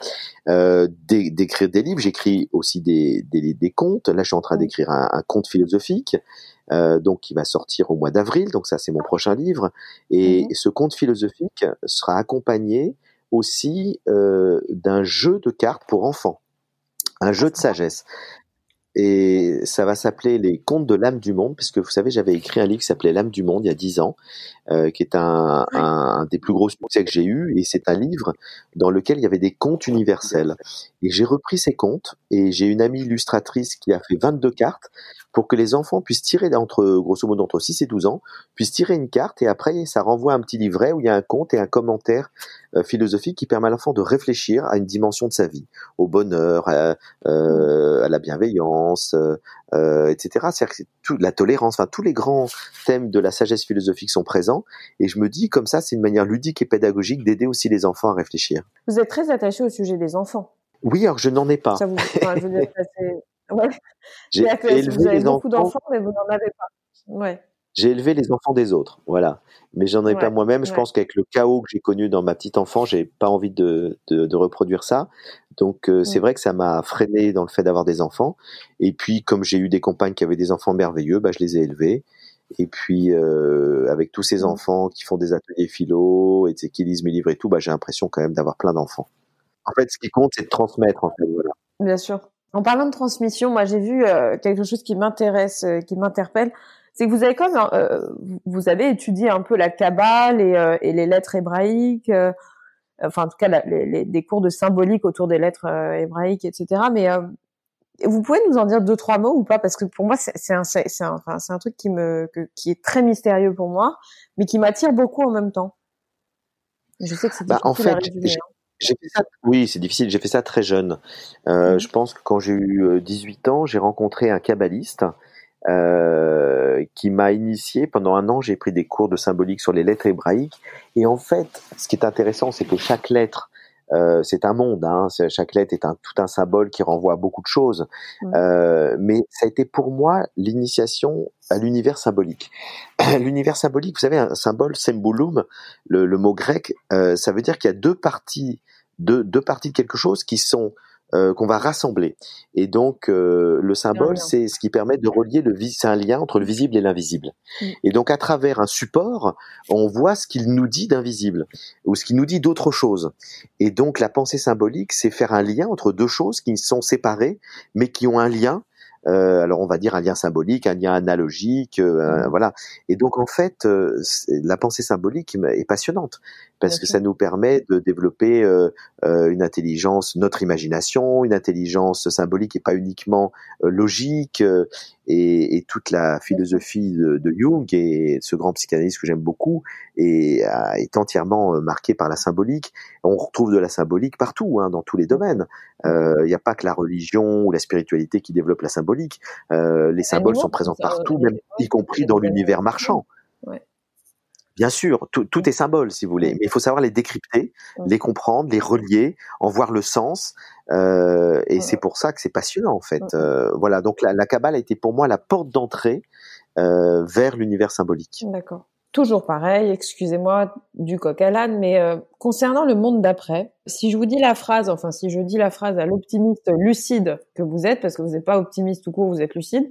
euh, d'é- d'écrire des livres. J'écris aussi des, des, des contes. Là, je suis en train Mhm. d'écrire un, un conte philosophique, euh, donc qui va sortir au mois d'avril. Donc ça, c'est mon prochain livre. Et Mhm. ce conte philosophique sera accompagné aussi euh, d'un jeu de cartes pour enfants, un jeu de sagesse. Et ça va s'appeler Les Contes de l'âme du monde, puisque vous savez, j'avais écrit un livre qui s'appelait L'âme du monde il y a dix ans, euh, qui est un, Ouais. un, un des plus gros succès que j'ai eu, et c'est un livre dans lequel il y avait des contes universels. Et j'ai repris ces contes, et j'ai une amie illustratrice qui a fait 22 cartes pour que les enfants puissent tirer entre, grosso modo, entre 6 et 12 ans, puissent tirer une carte, et après, ça renvoie un petit livret où il y a un conte et un commentaire euh, philosophique qui permet à l'enfant de réfléchir à une dimension de sa vie, au bonheur, à, euh, à la bienveillance, euh, euh, etc. C'est-à-dire que tout, la tolérance, enfin tous les grands thèmes de la sagesse philosophique sont présents. Et je me dis comme ça, c'est une manière ludique et pédagogique d'aider aussi les enfants à réfléchir. Vous êtes très attaché au sujet des enfants. Oui, alors je n'en ai pas. Ça vous, enfin, je veux dire, ouais. J'ai élevé vous avez les beaucoup enfants. mais vous n'en avez pas. Ouais. J'ai élevé les enfants des autres, voilà. Mais j'en ai Ouais, pas moi-même. Je ouais. pense qu'avec le chaos que j'ai connu dans ma petite enfance, j'ai pas envie de, de, de reproduire ça. Donc euh, c'est vrai que ça m'a freiné dans le fait d'avoir des enfants. Et puis comme j'ai eu des compagnes qui avaient des enfants merveilleux, bah, je les ai élevés. Et puis euh, avec tous ces Mm. enfants qui font des ateliers philo et qui lisent mes livres et tout, bah, j'ai l'impression quand même d'avoir plein d'enfants. En fait, ce qui compte, c'est de transmettre. En fait, voilà. Bien sûr. En parlant de transmission, moi j'ai vu euh, quelque chose qui m'intéresse, euh, qui m'interpelle, c'est que vous avez quand même, euh, vous- avez étudié un peu la Kabbale et, euh, et les lettres hébraïques, euh, enfin en tout cas la- les, les- des cours de symbolique autour des lettres euh, hébraïques, etc. Mais euh, vous pouvez nous en dire deux trois mots ou pas? Parce que pour moi c'est un, c'est un, enfin, c'est un truc qui me, que- qui est très mystérieux pour moi, mais qui m'attire beaucoup en même temps. Je sais que c'est Bah, difficile en fait, à résumer. J'ai-. J'ai fait ça, oui, c'est difficile. J'ai fait ça très jeune. Euh, Mhm. Je pense que quand j'ai eu euh, 18 ans, j'ai rencontré un kabbaliste euh, qui m'a initié. Pendant un an, j'ai pris des cours de symbolique sur les lettres hébraïques. Et en fait, ce qui est intéressant, c'est que chaque lettre, euh, c'est un monde. Hein, chaque lettre est un, tout un symbole qui renvoie à beaucoup de choses. Euh, mais ça a été pour moi l'initiation à l'univers symbolique. l'univers symbolique, vous savez, un symbole, symbolum, le, le mot grec, euh, ça veut dire qu'il y a deux parties, deux, deux parties de quelque chose qui sont euh, qu'on va rassembler. Et donc euh, le symbole, c'est ce qui permet de relier le vis- c'est un lien entre le visible et l'invisible. Mm. Et donc à travers un support, on voit ce qu'il nous dit d'invisible ou ce qu'il nous dit d'autre chose. Et donc la pensée symbolique, c'est faire un lien entre deux choses qui sont séparées, mais qui ont un lien euh, alors on va dire un lien symbolique, un lien analogique, euh, mmh. voilà. Et donc en fait, la pensée symbolique est passionnante parce que ça nous permet de développer une intelligence, notre imagination, une intelligence symbolique et pas uniquement logique. Et, et, toute la philosophie de, de, Jung et ce grand psychanalyste que j'aime beaucoup est, est entièrement marqué par la symbolique. On retrouve de la symbolique partout, hein, dans tous les domaines. Il euh, n'y a pas que la religion ou la spiritualité qui développe la symbolique. Euh, les symboles sont présents partout, même y compris dans l'univers marchand. Bien sûr, tout, tout, est symbole, si vous voulez, mais il faut savoir les décrypter, les comprendre, les relier, en voir le sens, euh, et c'est pour ça que c'est passionnant en fait. Euh, voilà, donc la, la Kabbale a été pour moi la porte d'entrée euh, vers l'univers symbolique. D'accord toujours pareil, excusez-moi du coq à l'âne, mais concernant le monde d'après, si je vous dis la phrase, enfin si je dis la phrase à l'optimiste lucide que vous êtes, parce que vous n'êtes pas optimiste tout court, vous êtes lucide,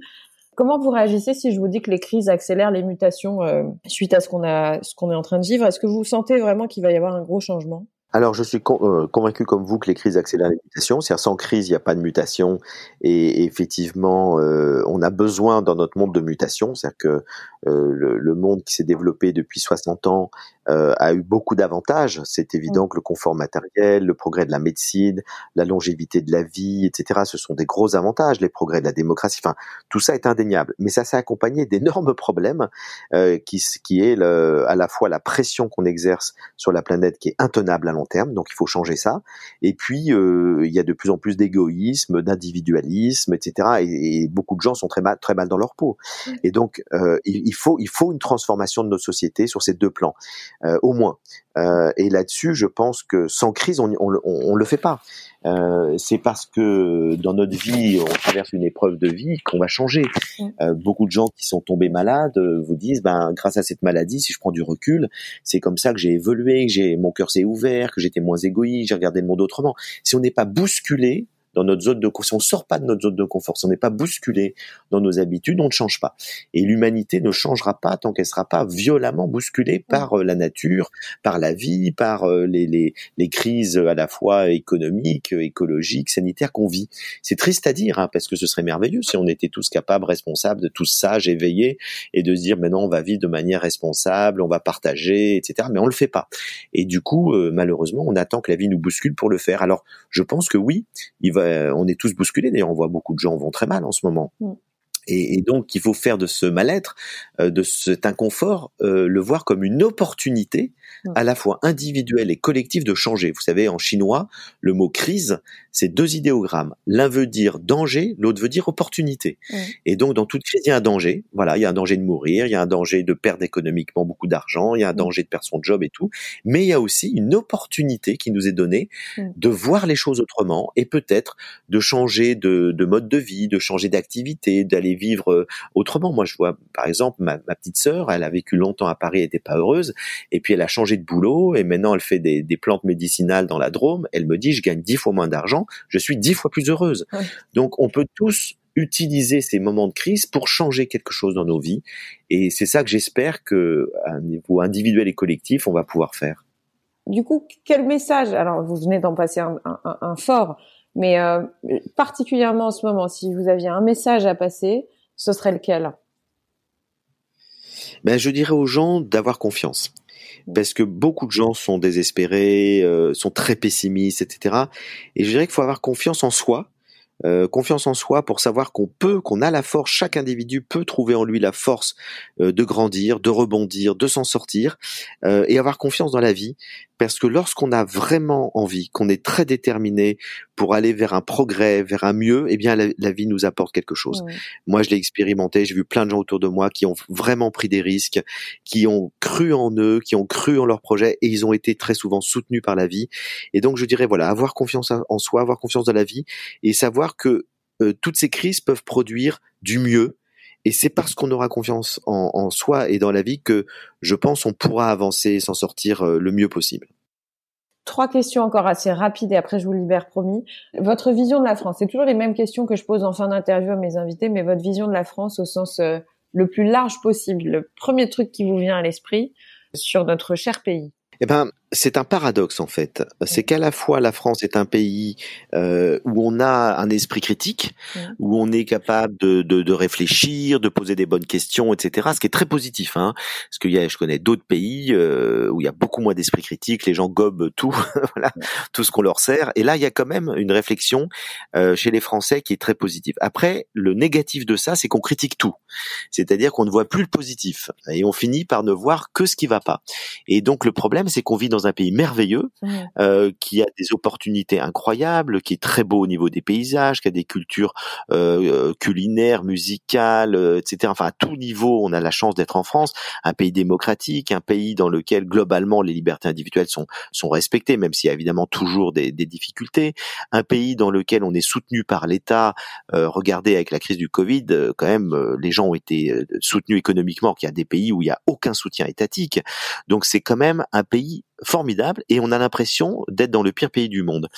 comment vous réagissez si je vous dis que les crises accélèrent les mutations euh, suite à ce qu'on a, ce qu'on est en train de vivre? Est-ce que vous sentez vraiment qu'il va y avoir un gros changement? Alors, je suis euh, convaincu comme vous que les crises accélèrent les mutations. C'est-à-dire, sans crise, il n'y a pas de mutation. Et, effectivement, euh, on a besoin dans notre monde de mutation. C'est-à-dire que euh, le, le, monde qui s'est développé depuis 60 ans euh, a eu beaucoup d'avantages. C'est évident que le confort matériel, le progrès de la médecine, la longévité de la vie, etc., ce sont des gros avantages. Les progrès de la démocratie, enfin, tout ça est indéniable. Mais ça s'est accompagné d'énormes problèmes, euh, qui, qui est le, à la fois la pression qu'on exerce sur la planète, qui est intenable à long terme. Donc, il faut changer ça. Et puis, euh, il y a de plus en plus d'égoïsme, d'individualisme, etc. Et, et, beaucoup de gens sont très mal, très mal dans leur peau. Et donc, euh, il, il faut, il faut une transformation de notre société sur ces deux plans. Euh, au moins. Euh, et là-dessus, je pense que sans crise, on on, on, le fait pas. Euh, c'est parce que dans notre vie, on traverse une épreuve de vie qu'on va changer. Euh, beaucoup de gens qui sont tombés malades euh, vous disent, ben grâce à cette maladie, si je prends du recul, c'est comme ça que j'ai évolué, que j'ai mon cœur s'est ouvert, que j'étais moins égoïste, j'ai regardé le monde autrement. Si on n'est pas bousculé dans notre zone de confort, si on sort pas de notre zone de confort, si on n'est pas bousculé dans nos habitudes, on ne change pas. Et l'humanité ne changera pas tant qu'elle sera pas violemment bousculée par euh, la nature, par la vie, par euh, les, les, les crises à la fois économiques, écologiques, sanitaires qu'on vit. C'est triste à dire, hein, parce que ce serait merveilleux si on était tous capables, responsables, de tous sages, éveillés, et de se dire maintenant on va vivre de manière responsable, on va partager, etc. Mais on le fait pas. Et du coup, euh, malheureusement, on attend que la vie nous bouscule pour le faire. Alors, je pense que oui, il va euh, on est tous bousculés. D'ailleurs, on voit beaucoup de gens vont très mal en ce moment. Mm. Et, donc, il faut faire de ce mal-être, euh, de cet inconfort, euh, le voir comme une opportunité à la fois individuelle et collective de changer. Vous savez, en chinois, le mot crise, c'est deux idéogrammes. L'un veut dire danger, l'autre veut dire opportunité. Et donc, dans toute crise, il y a un danger. Voilà, il y a un danger de mourir, il y a un danger de perdre économiquement beaucoup d'argent, il y a un danger de perdre son job et tout. Mais il y a aussi une opportunité qui nous est donnée de voir les choses autrement et peut-être de changer de, de mode de vie, de changer d'activité, d'aller vivre euh, autrement. Moi, je vois, par exemple, ma, ma petite sœur, elle a vécu longtemps à Paris, elle n'était pas heureuse, et puis elle a changé de boulot, et maintenant elle fait des, des plantes médicinales dans la Drôme. Elle me dit, je gagne dix fois moins d'argent, je suis dix fois plus heureuse. Donc, on peut tous utiliser ces moments de crise pour changer quelque chose dans nos vies, et c'est ça que j'espère que, à un niveau individuel et collectif, on va pouvoir faire. Du coup, quel message Alors, vous venez d'en passer un, un, un fort mais euh, particulièrement en ce moment, si vous aviez un message à passer, ce serait lequel? Ben, Je dirais aux gens d'avoir confiance. Parce que beaucoup de gens sont désespérés, euh, sont très pessimistes, etc. Et je dirais qu'il faut avoir confiance en soi, euh, confiance en soi pour savoir qu'on peut, qu'on a la force, chaque individu peut trouver en lui la force euh, de grandir, de rebondir, de s'en sortir, euh, et avoir confiance dans la vie, parce que lorsqu'on a vraiment envie, qu'on est très déterminé pour aller vers un progrès, vers un mieux, eh bien la, vie nous apporte quelque chose. Moi, je l'ai expérimenté, j'ai vu plein de gens autour de moi qui ont vraiment pris des risques, qui ont cru en eux, qui ont cru en leur projet, et ils ont été très souvent soutenus par la vie. Et donc, je dirais voilà, avoir confiance en soi, avoir confiance dans la vie, et savoir que euh, toutes ces crises peuvent produire du mieux, et c'est parce qu'on aura confiance en, soi et dans la vie que je pense on pourra avancer et s'en sortir euh, le mieux possible. Trois questions encore assez rapides et après je vous libère promis. Votre vision de la France, c'est toujours les mêmes questions que je pose en fin d'interview à mes invités, mais votre vision de la France au sens euh, le plus large possible. Le premier truc qui vous vient à l'esprit sur notre cher pays? Eh ben, c'est un paradoxe en fait. C'est qu'à la fois la France est un pays euh, où on a un esprit critique, où on est capable de, de, de, réfléchir, de poser des bonnes questions, etc. Ce qui est très positif. Hein, parce qu'il y a, je connais d'autres pays euh, où il y a beaucoup moins d'esprit critique. Les gens gobent tout, voilà, tout ce qu'on leur sert. Et là, il y a quand même une réflexion euh, chez les Français qui est très positive. Après, le négatif de ça, c'est qu'on critique tout. C'est-à-dire qu'on ne voit plus le positif et on finit par ne voir que ce qui va pas. Et donc le problème, c'est qu'on vit dans un pays merveilleux, euh, qui a des opportunités incroyables, qui est très beau au niveau des paysages, qui a des cultures euh, euh culinaires, musicales, euh, etc. Enfin, à tout niveau, on a la chance d'être en France, un pays démocratique, un pays dans lequel globalement les libertés individuelles sont sont respectées, même s'il y a évidemment toujours des, des, difficultés. Un pays dans lequel on est soutenu par l'État. Euh, regardez avec la crise du Covid, quand même, les gens ont été soutenus économiquement. Qu'il y a des pays où il y a aucun soutien étatique. Donc c'est quand même un pays formidable et on a l'impression d'être dans le pire pays du monde.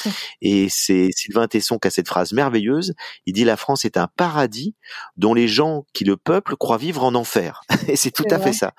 Et c'est Sylvain Tesson qui a cette phrase merveilleuse. Il dit la France est un paradis dont les gens qui le peuplent croient vivre en enfer. et c'est tout à fait ça.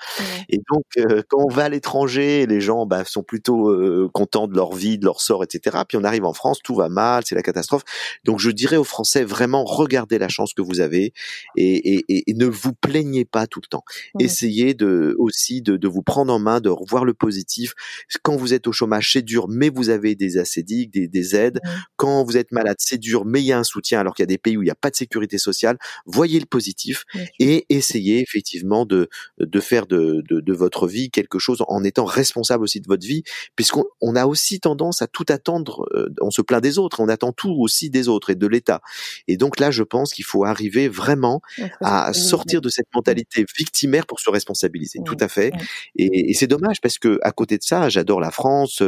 Et donc euh, quand on va à l'étranger, les gens bah, sont plutôt euh, contents de leur vie, de leur sort, etc. Puis on arrive en France, tout va mal, c'est la catastrophe. Donc je dirais aux Français vraiment regardez la chance que vous avez et, et, et ne vous plaignez pas tout le temps. Essayez de aussi de, de vous prendre en main, de revoir le positif quand vous êtes au chômage, c'est dur, mais vous avez des acédiques, des, des aides. Quand vous êtes malade, c'est dur, mais il y a un soutien, alors qu'il y a des pays où il n'y a pas de sécurité sociale. Voyez le positif et essayez effectivement de, de faire de, de, de, votre vie quelque chose en étant responsable aussi de votre vie, puisqu'on on a aussi tendance à tout attendre. Euh, on se plaint des autres, on attend tout aussi des autres et de l'État. Et donc là, je pense qu'il faut arriver vraiment à sortir de cette mentalité victimaire pour se responsabiliser. Tout à fait. Et, et c'est dommage parce que à côté de ça, j'adore la France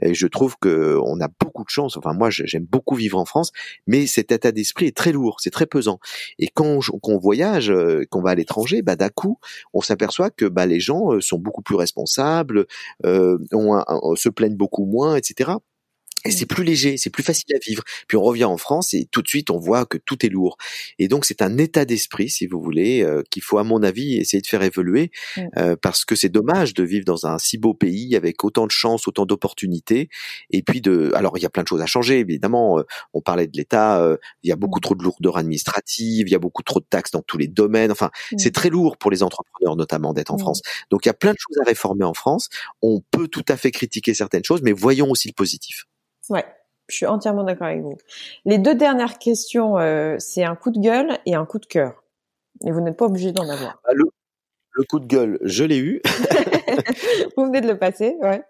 et je trouve que on a beaucoup de chance. Enfin, moi, j'aime beaucoup vivre en France, mais cet état d'esprit est très lourd, c'est très pesant. Et quand on, voyage, euh, qu'on va à l'étranger, bah d'un coup, on s'aperçoit que bah les gens euh, sont beaucoup plus responsables, euh, on, se plaignent beaucoup moins, etc. Et c'est plus léger, c'est plus facile à vivre. Puis on revient en France et tout de suite on voit que tout est lourd. Et donc c'est un état d'esprit, si vous voulez, euh, qu'il faut à mon avis essayer de faire évoluer, euh, parce que c'est dommage de vivre dans un si beau pays avec autant de chances, autant d'opportunités. Et puis de, alors il y a plein de choses à changer évidemment. Euh, on parlait de l'État, il y a beaucoup trop de lourdeur administrative, il y a beaucoup trop de taxes dans tous les domaines. Enfin, c'est très lourd pour les entrepreneurs notamment d'être en France. Donc il y a plein de choses à réformer en France. On peut tout à fait critiquer certaines choses, mais voyons aussi le positif. Ouais, je suis entièrement d'accord avec vous. Les deux dernières questions, euh, c'est un coup de gueule et un coup de cœur. Et vous n'êtes pas obligé d'en avoir. Ah, le, le, coup de gueule, je l'ai eu. vous venez de le passer, ouais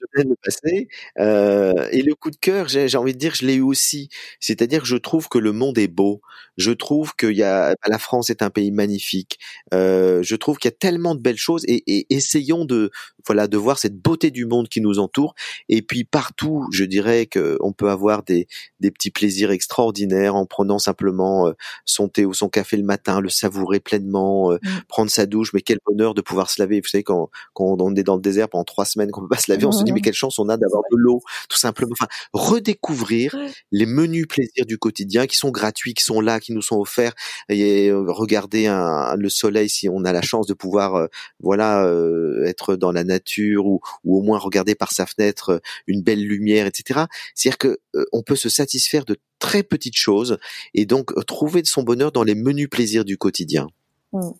je viens de le passer. Euh, et le coup de cœur, j'ai envie de dire, je l'ai eu aussi. C'est-à-dire je trouve que le monde est beau. Je trouve que y a, la France est un pays magnifique. Euh, je trouve qu'il y a tellement de belles choses et, et, essayons de, voilà, de voir cette beauté du monde qui nous entoure. Et puis partout, je dirais qu'on peut avoir des, des petits plaisirs extraordinaires en prenant simplement euh, son thé ou son café le matin, le savourer pleinement, euh, mmh. prendre sa douche. Mais quel bonheur de pouvoir se laver. Vous savez quand, quand on est dans le désert pendant trois semaines qu'on peut pas se laver, on se dit mais quelle chance on a d'avoir de l'eau, tout simplement. Enfin, redécouvrir les menus plaisirs du quotidien qui sont gratuits, qui sont là, qui nous sont offerts. Et euh, regarder un, le soleil si on a la chance de pouvoir, euh, voilà, euh, être dans la nature ou, ou au moins regarder par sa fenêtre une belle lumière, etc. C'est-à-dire que on peut se satisfaire de très petites choses et donc trouver de son bonheur dans les menus plaisirs du quotidien. Mmh.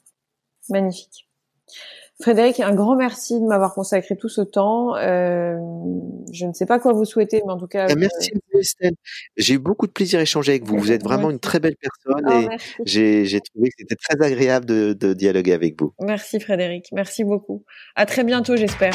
Magnifique. Frédéric, un grand merci de m'avoir consacré tout ce temps. Euh, je ne sais pas quoi vous souhaiter, mais en tout cas. Ah, merci euh... Estelle. J'ai eu beaucoup de plaisir à échanger avec vous. Vous êtes vraiment une très belle personne oh, et j'ai trouvé que c'était très agréable de, de dialoguer avec vous. Merci Frédéric. Merci beaucoup. À très bientôt, j'espère.